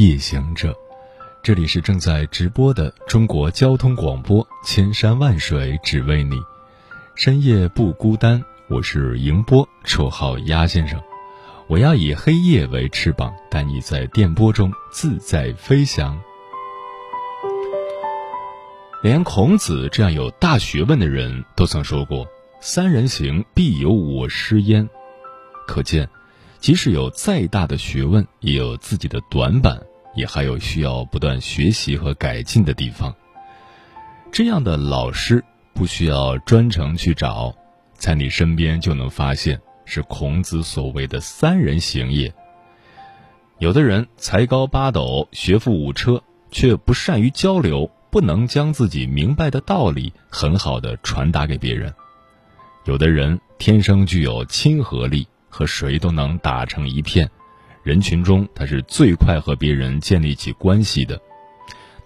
夜行者，这里是正在直播的中国交通广播，千山万水只为你，深夜不孤单。我是迎波，绰号鸭先生。我要以黑夜为翅膀，带你在电波中自在飞翔。连孔子这样有大学问的人都曾说过：“三人行，必有我师焉。”可见。即使有再大的学问，也有自己的短板，也还有需要不断学习和改进的地方。这样的老师不需要专程去找，在你身边就能发现，是孔子所谓的三人行也。有的人才高八斗、学富五车，却不善于交流，不能将自己明白的道理很好的传达给别人；有的人天生具有亲和力。和谁都能打成一片，人群中他是最快和别人建立起关系的，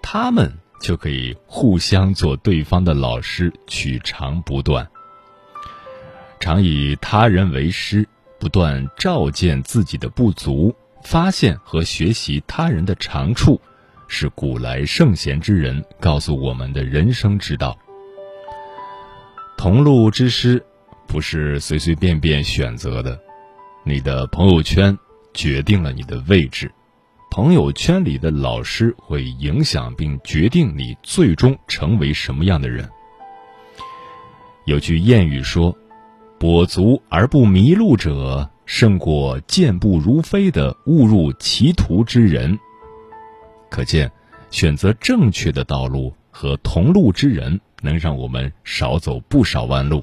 他们就可以互相做对方的老师，取长补短。常以他人为师，不断照见自己的不足，发现和学习他人的长处，是古来圣贤之人告诉我们的人生之道。同路之师，不是随随便便选择的。你的朋友圈决定了你的位置，朋友圈里的老师会影响并决定你最终成为什么样的人。有句谚语说：“跛足而不迷路者，胜过健步如飞的误入歧途之人。”可见，选择正确的道路和同路之人，能让我们少走不少弯路。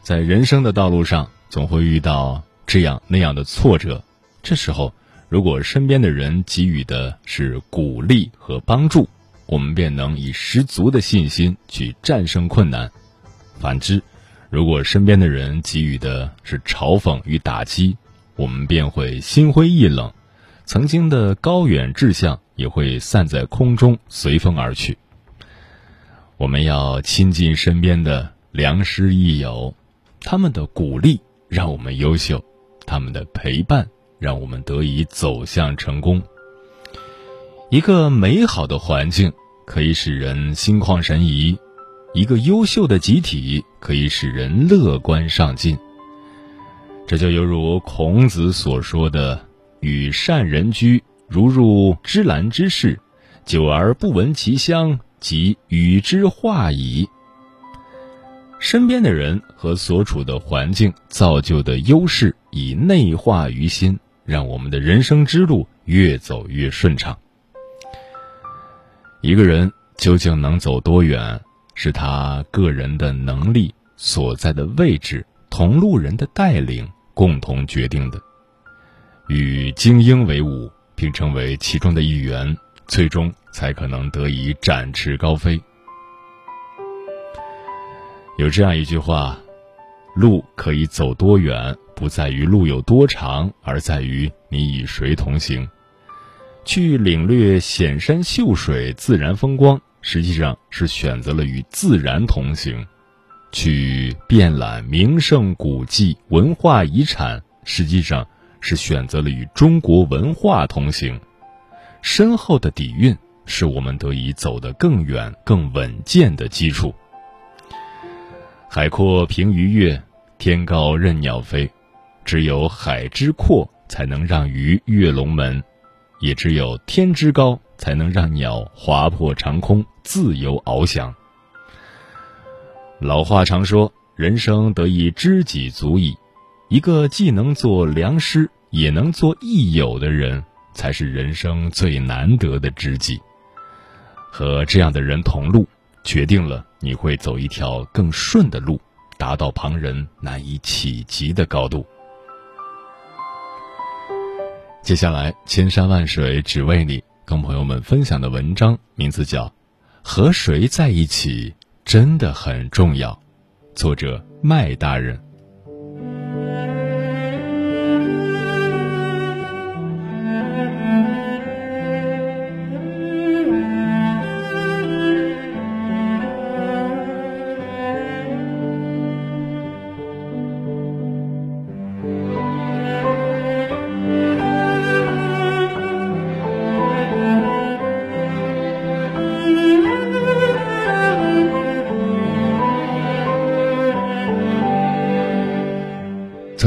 在人生的道路上，总会遇到这样那样的挫折。这时候，如果身边的人给予的是鼓励和帮助，我们便能以十足的信心去战胜困难；反之，如果身边的人给予的是嘲讽与打击，我们便会心灰意冷，曾经的高远志向也会散在空中，随风而去。我们要亲近身边的良师益友。他们的鼓励让我们优秀，他们的陪伴让我们得以走向成功。一个美好的环境可以使人心旷神怡，一个优秀的集体可以使人乐观上进。这就犹如孔子所说的：“与善人居，如入芝兰之室，久而不闻其香，即与之化矣。”身边的人和所处的环境造就的优势，以内化于心，让我们的人生之路越走越顺畅。一个人究竟能走多远，是他个人的能力、所在的位置、同路人的带领共同决定的。与精英为伍，并成为其中的一员，最终才可能得以展翅高飞。有这样一句话：“路可以走多远，不在于路有多长，而在于你与谁同行。”去领略险山秀水、自然风光，实际上是选择了与自然同行；去遍览名胜古迹、文化遗产，实际上是选择了与中国文化同行。深厚的底蕴，是我们得以走得更远、更稳健的基础。海阔凭鱼跃，天高任鸟飞。只有海之阔，才能让鱼跃龙门；也只有天之高，才能让鸟划破长空，自由翱翔。老话常说：“人生得一知己足矣。”一个既能做良师，也能做益友的人，才是人生最难得的知己。和这样的人同路。决定了你会走一条更顺的路，达到旁人难以企及的高度。接下来，千山万水只为你，跟朋友们分享的文章名字叫《和谁在一起真的很重要》，作者麦大人。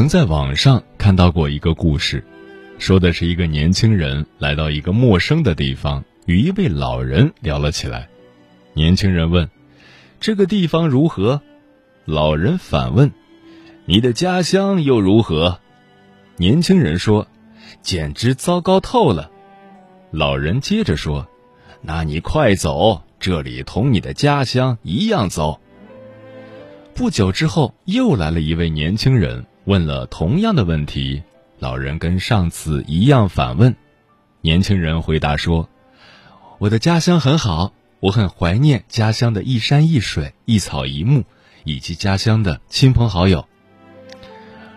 曾在网上看到过一个故事，说的是一个年轻人来到一个陌生的地方，与一位老人聊了起来。年轻人问：“这个地方如何？”老人反问：“你的家乡又如何？”年轻人说：“简直糟糕透了。”老人接着说：“那你快走，这里同你的家乡一样糟。”不久之后，又来了一位年轻人。问了同样的问题，老人跟上次一样反问。年轻人回答说：“我的家乡很好，我很怀念家乡的一山一水、一草一木，以及家乡的亲朋好友。”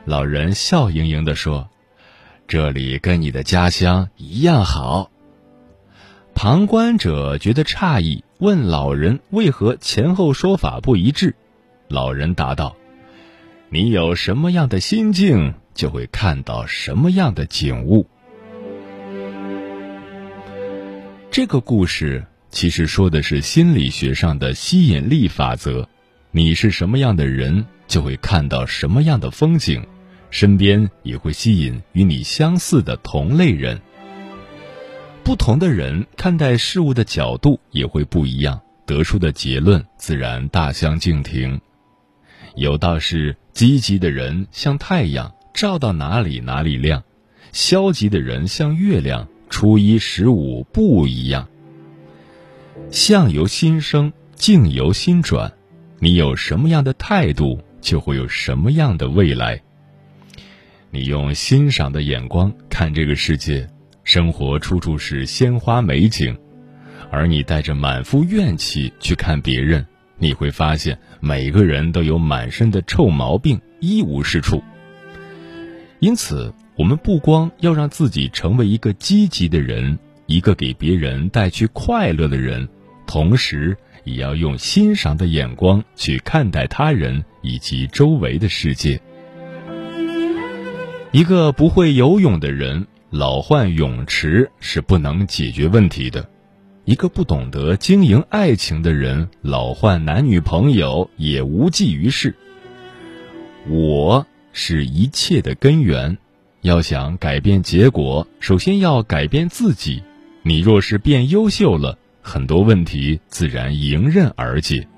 老人笑盈盈地说：“这里跟你的家乡一样好。”旁观者觉得诧异，问老人为何前后说法不一致。老人答道。你有什么样的心境，就会看到什么样的景物。这个故事其实说的是心理学上的吸引力法则。你是什么样的人，就会看到什么样的风景，身边也会吸引与你相似的同类人。不同的人看待事物的角度也会不一样，得出的结论自然大相径庭。有道是：积极的人像太阳，照到哪里哪里亮；消极的人像月亮，初一十五不一样。相由心生，境由心转。你有什么样的态度，就会有什么样的未来。你用欣赏的眼光看这个世界，生活处处是鲜花美景；而你带着满腹怨气去看别人。你会发现，每个人都有满身的臭毛病，一无是处。因此，我们不光要让自己成为一个积极的人，一个给别人带去快乐的人，同时也要用欣赏的眼光去看待他人以及周围的世界。一个不会游泳的人，老换泳池是不能解决问题的。一个不懂得经营爱情的人，老换男女朋友也无济于事。我是一切的根源，要想改变结果，首先要改变自己。你若是变优秀了，很多问题自然迎刃而解。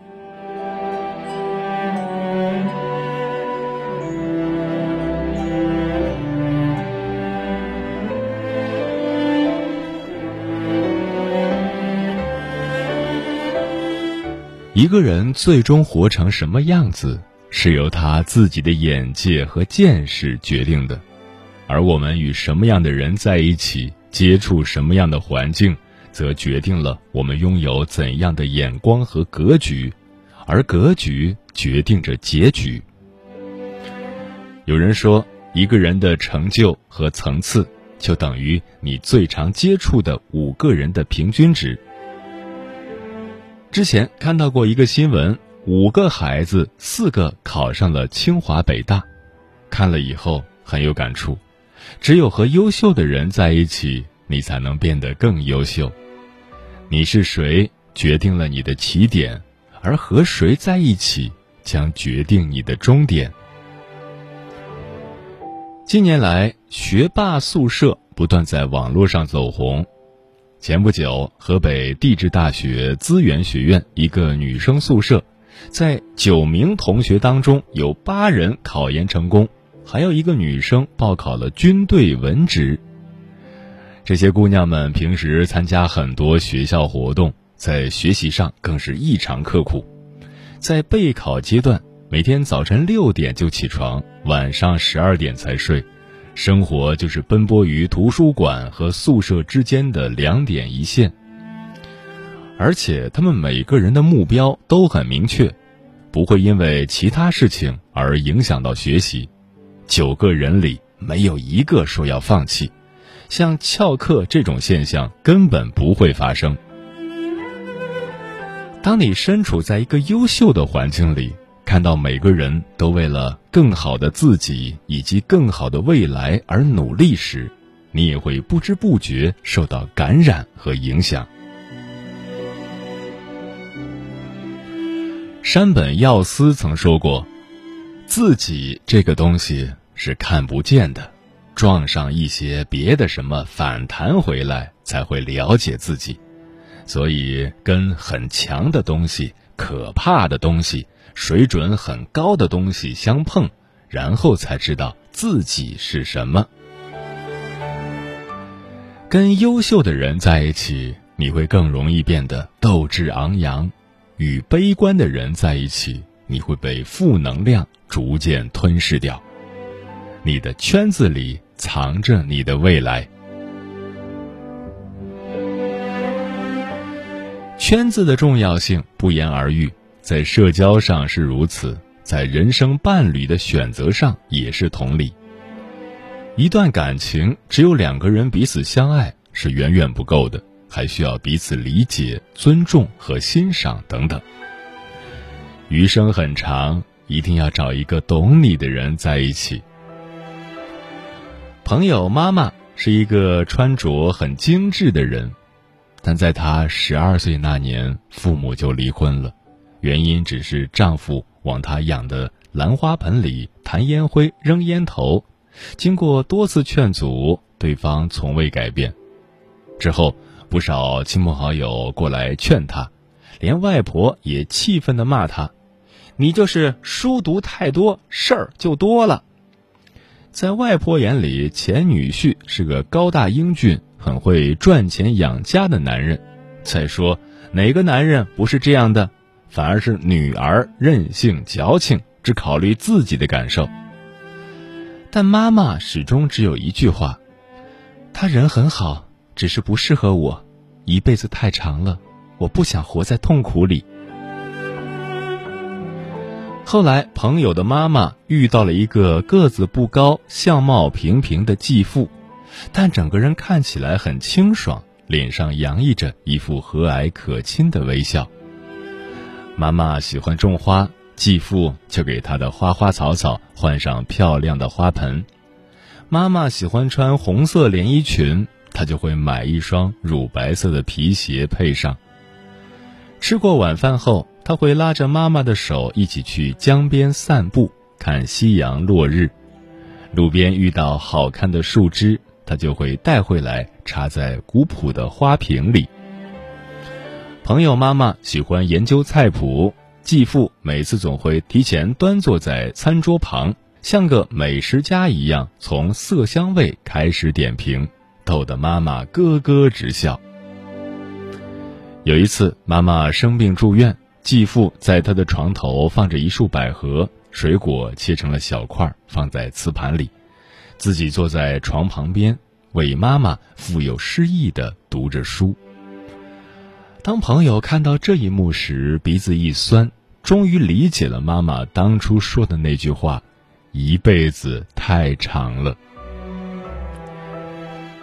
一个人最终活成什么样子，是由他自己的眼界和见识决定的；而我们与什么样的人在一起，接触什么样的环境，则决定了我们拥有怎样的眼光和格局，而格局决定着结局。有人说，一个人的成就和层次，就等于你最常接触的五个人的平均值。之前看到过一个新闻，五个孩子四个考上了清华北大，看了以后很有感触。只有和优秀的人在一起，你才能变得更优秀。你是谁，决定了你的起点，而和谁在一起，将决定你的终点。近年来，学霸宿舍不断在网络上走红。前不久，河北地质大学资源学院一个女生宿舍，在九名同学当中，有八人考研成功，还有一个女生报考了军队文职。这些姑娘们平时参加很多学校活动，在学习上更是异常刻苦。在备考阶段，每天早晨六点就起床，晚上十二点才睡，生活就是奔波于图书馆和宿舍之间的两点一线。而且他们每个人的目标都很明确，不会因为其他事情而影响到学习。九个人里没有一个说要放弃，像翘课这种现象根本不会发生。当你身处在一个优秀的环境里，看到每个人都为了更好的自己以及更好的未来而努力时，你也会不知不觉受到感染和影响。山本耀司曾说过：“自己这个东西是看不见的，撞上一些别的什么反弹回来，才会了解自己。所以，跟很强的东西、可怕的东西、水准很高的东西相碰，然后才知道自己是什么。跟优秀的人在一起，你会更容易变得斗志昂扬。”与悲观的人在一起，你会被负能量逐渐吞噬掉。你的圈子里藏着你的未来。圈子的重要性不言而喻，在社交上是如此，在人生伴侣的选择上也是同理。一段感情只有两个人彼此相爱是远远不够的。还需要彼此理解、尊重和欣赏等等。余生很长，一定要找一个懂你的人在一起。朋友妈妈是一个穿着很精致的人，但在她十二岁那年，父母就离婚了，原因只是丈夫往她养的兰花盆里弹烟灰、扔烟头，经过多次劝阻，对方从未改变。之后。不少亲朋好友过来劝他，连外婆也气愤的骂他：“你就是书读太多，事儿就多了。”在外婆眼里，前女婿是个高大英俊、很会赚钱养家的男人。再说，哪个男人不是这样的？反而是女儿任性矫情，只考虑自己的感受。但妈妈始终只有一句话：“他人很好。”只是不适合我，一辈子太长了，我不想活在痛苦里。后来，朋友的妈妈遇到了一个个子不高、相貌平平的继父，但整个人看起来很清爽，脸上洋溢着一副和蔼可亲的微笑。妈妈喜欢种花，继父就给她的花花草草换上漂亮的花盆。妈妈喜欢穿红色连衣裙。他就会买一双乳白色的皮鞋配上。吃过晚饭后，他会拉着妈妈的手一起去江边散步，看夕阳落日。路边遇到好看的树枝，他就会带回来插在古朴的花瓶里。朋友妈妈喜欢研究菜谱，继父每次总会提前端坐在餐桌旁，像个美食家一样，从色香味开始点评。逗得妈妈咯咯直笑。有一次，妈妈生病住院，继父在她的床头放着一束百合，水果切成了小块，放在瓷盘里，自己坐在床旁边，为妈妈富有诗意的读着书。当朋友看到这一幕时，鼻子一酸，终于理解了妈妈当初说的那句话：“一辈子太长了。”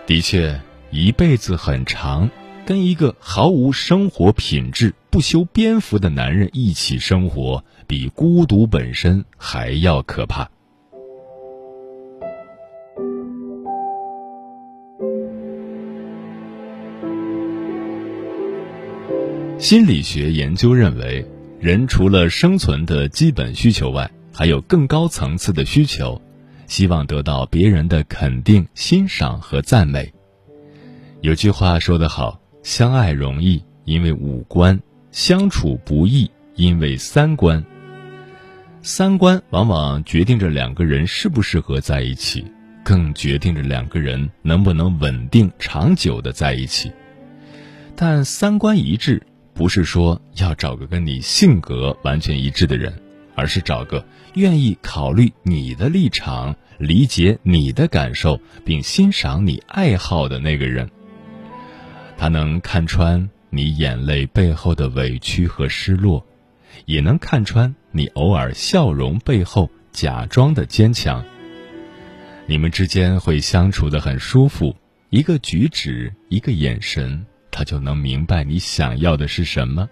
的确，一辈子很长，跟一个毫无生活品质、不修边幅的男人一起生活，比孤独本身还要可怕。心理学研究认为，人除了生存的基本需求外，还有更高层次的需求。希望得到别人的肯定、欣赏和赞美。有句话说得好：“相爱容易，因为五官；相处不易，因为三观。”三观往往决定着两个人适不适合在一起，更决定着两个人能不能稳定长久的在一起。但三观一致，不是说要找个跟你性格完全一致的人。而是找个愿意考虑你的立场、理解你的感受并欣赏你爱好的那个人。他能看穿你眼泪背后的委屈和失落，也能看穿你偶尔笑容背后假装的坚强。你们之间会相处的很舒服，一个举止，一个眼神，他就能明白你想要的是什么。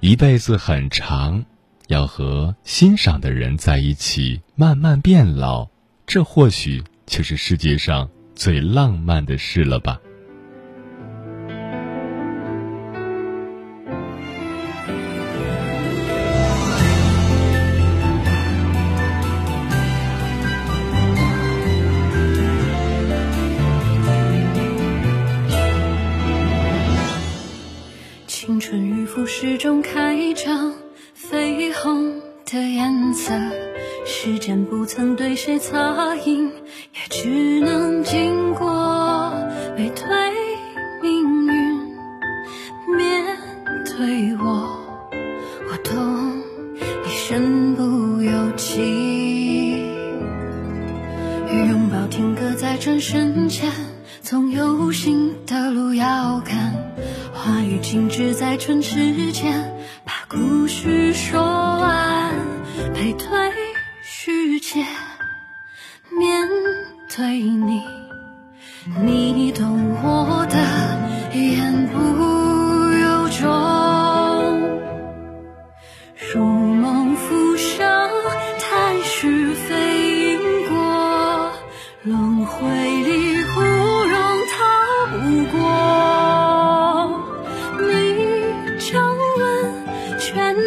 一辈子很长，要和欣赏的人在一起，慢慢变老，这或许就是世界上最浪漫的事了吧。张，绯红的颜色。时间不曾对谁擦印，也只能经过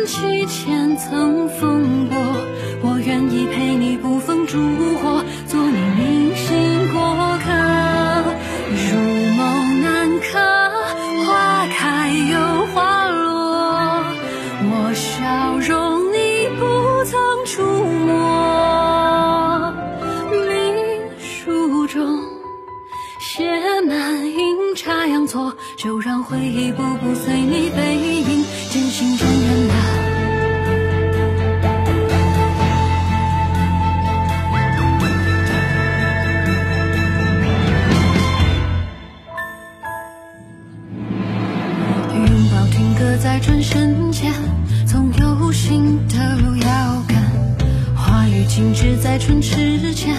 起千层风波，我愿意陪你捕风烛时间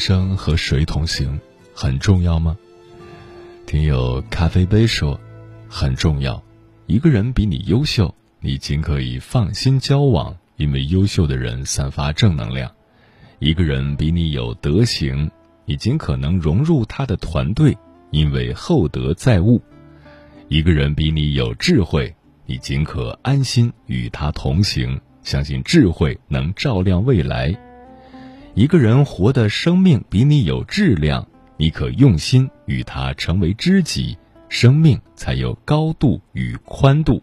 生和谁同行很重要吗？听友咖啡杯说，很重要。一个人比你优秀，你尽可以放心交往，因为优秀的人散发正能量。一个人比你有德行，你尽可能融入他的团队，因为厚德载物。一个人比你有智慧，你尽可安心与他同行，相信智慧能照亮未来。一个人活的生命比你有质量，你可用心与他成为知己，生命才有高度与宽度。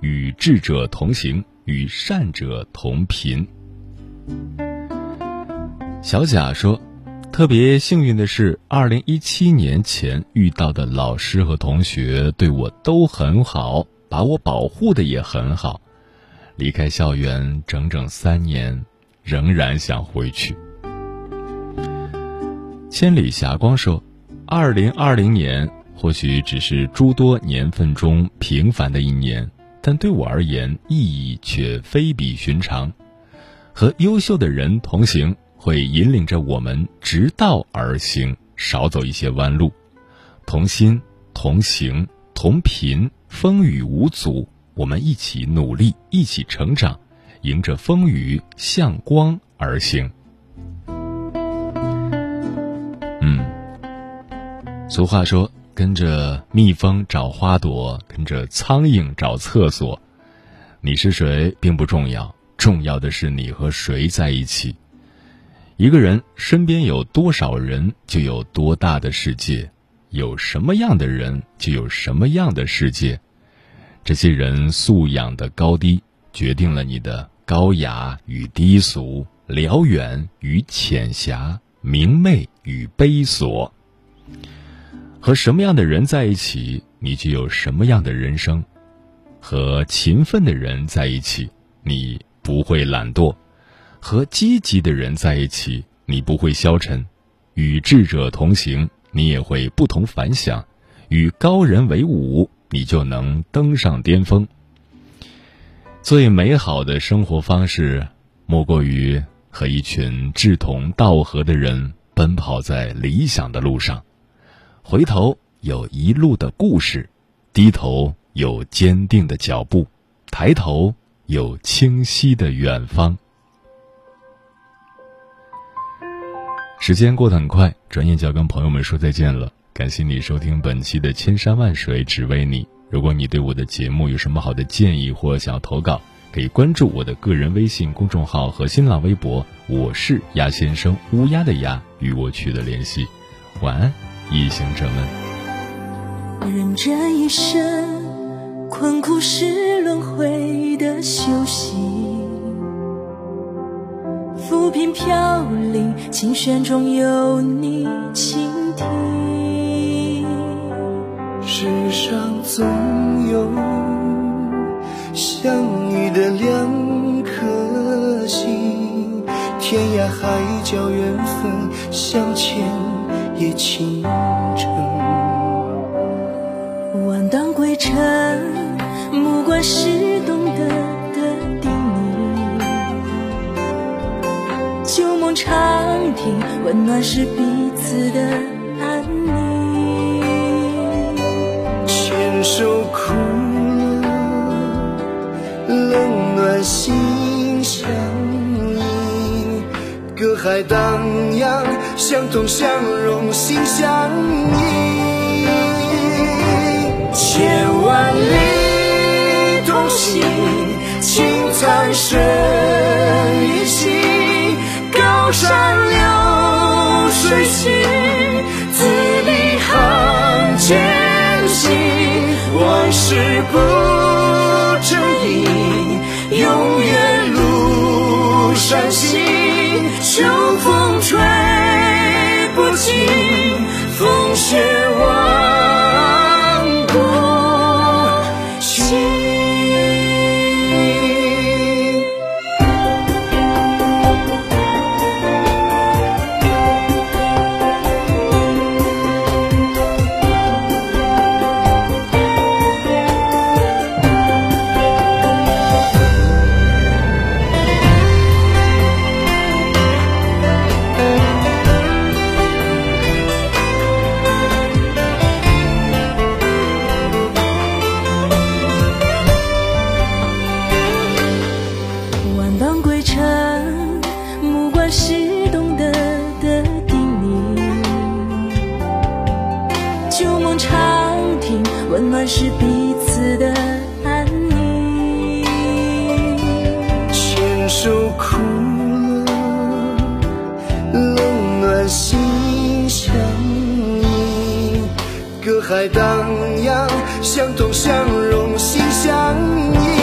与智者同行，与善者同频。小贾说：“特别幸运的是，二零一七年前遇到的老师和同学对我都很好，把我保护的也很好。离开校园整整三年，仍然想回去。”千里霞光说：“二零二零年或许只是诸多年份中平凡的一年。”但对我而言，意义却非比寻常。和优秀的人同行，会引领着我们直道而行，少走一些弯路。同心同行同频，风雨无阻，我们一起努力，一起成长，迎着风雨向光而行。嗯，俗话说。跟着蜜蜂找花朵，跟着苍蝇找厕所。你是谁并不重要，重要的是你和谁在一起。一个人身边有多少人，就有多大的世界；有什么样的人，就有什么样的世界。这些人素养的高低，决定了你的高雅与低俗，辽远与浅狭，明媚与悲锁。和什么样的人在一起，你就有什么样的人生；和勤奋的人在一起，你不会懒惰；和积极的人在一起，你不会消沉；与智者同行，你也会不同凡响；与高人为伍，你就能登上巅峰。最美好的生活方式，莫过于和一群志同道合的人奔跑在理想的路上。回头有一路的故事，低头有坚定的脚步，抬头有清晰的远方。时间过得很快，转眼就要跟朋友们说再见了。感谢你收听本期的《千山万水只为你》。如果你对我的节目有什么好的建议或想要投稿，可以关注我的个人微信公众号和新浪微博，我是鸭先生，乌鸦的鸭，与我取得联系。晚安。一行者们，人这一生，困苦是轮回的修行。浮萍飘零，琴弦中有你倾听。世上总有相遇的两颗心，天涯海角缘分相牵。也倾城，万当归尘，目光是懂得的叮咛。旧梦长亭，温暖是彼此的冷暖心相印，隔海荡漾。相同相融，心相印。千万里同行，青残生一心。高山流水行，字里行间行。往事不身影，永远路上行。秋风吹不尽。风雪怎样，相同相融，心相印。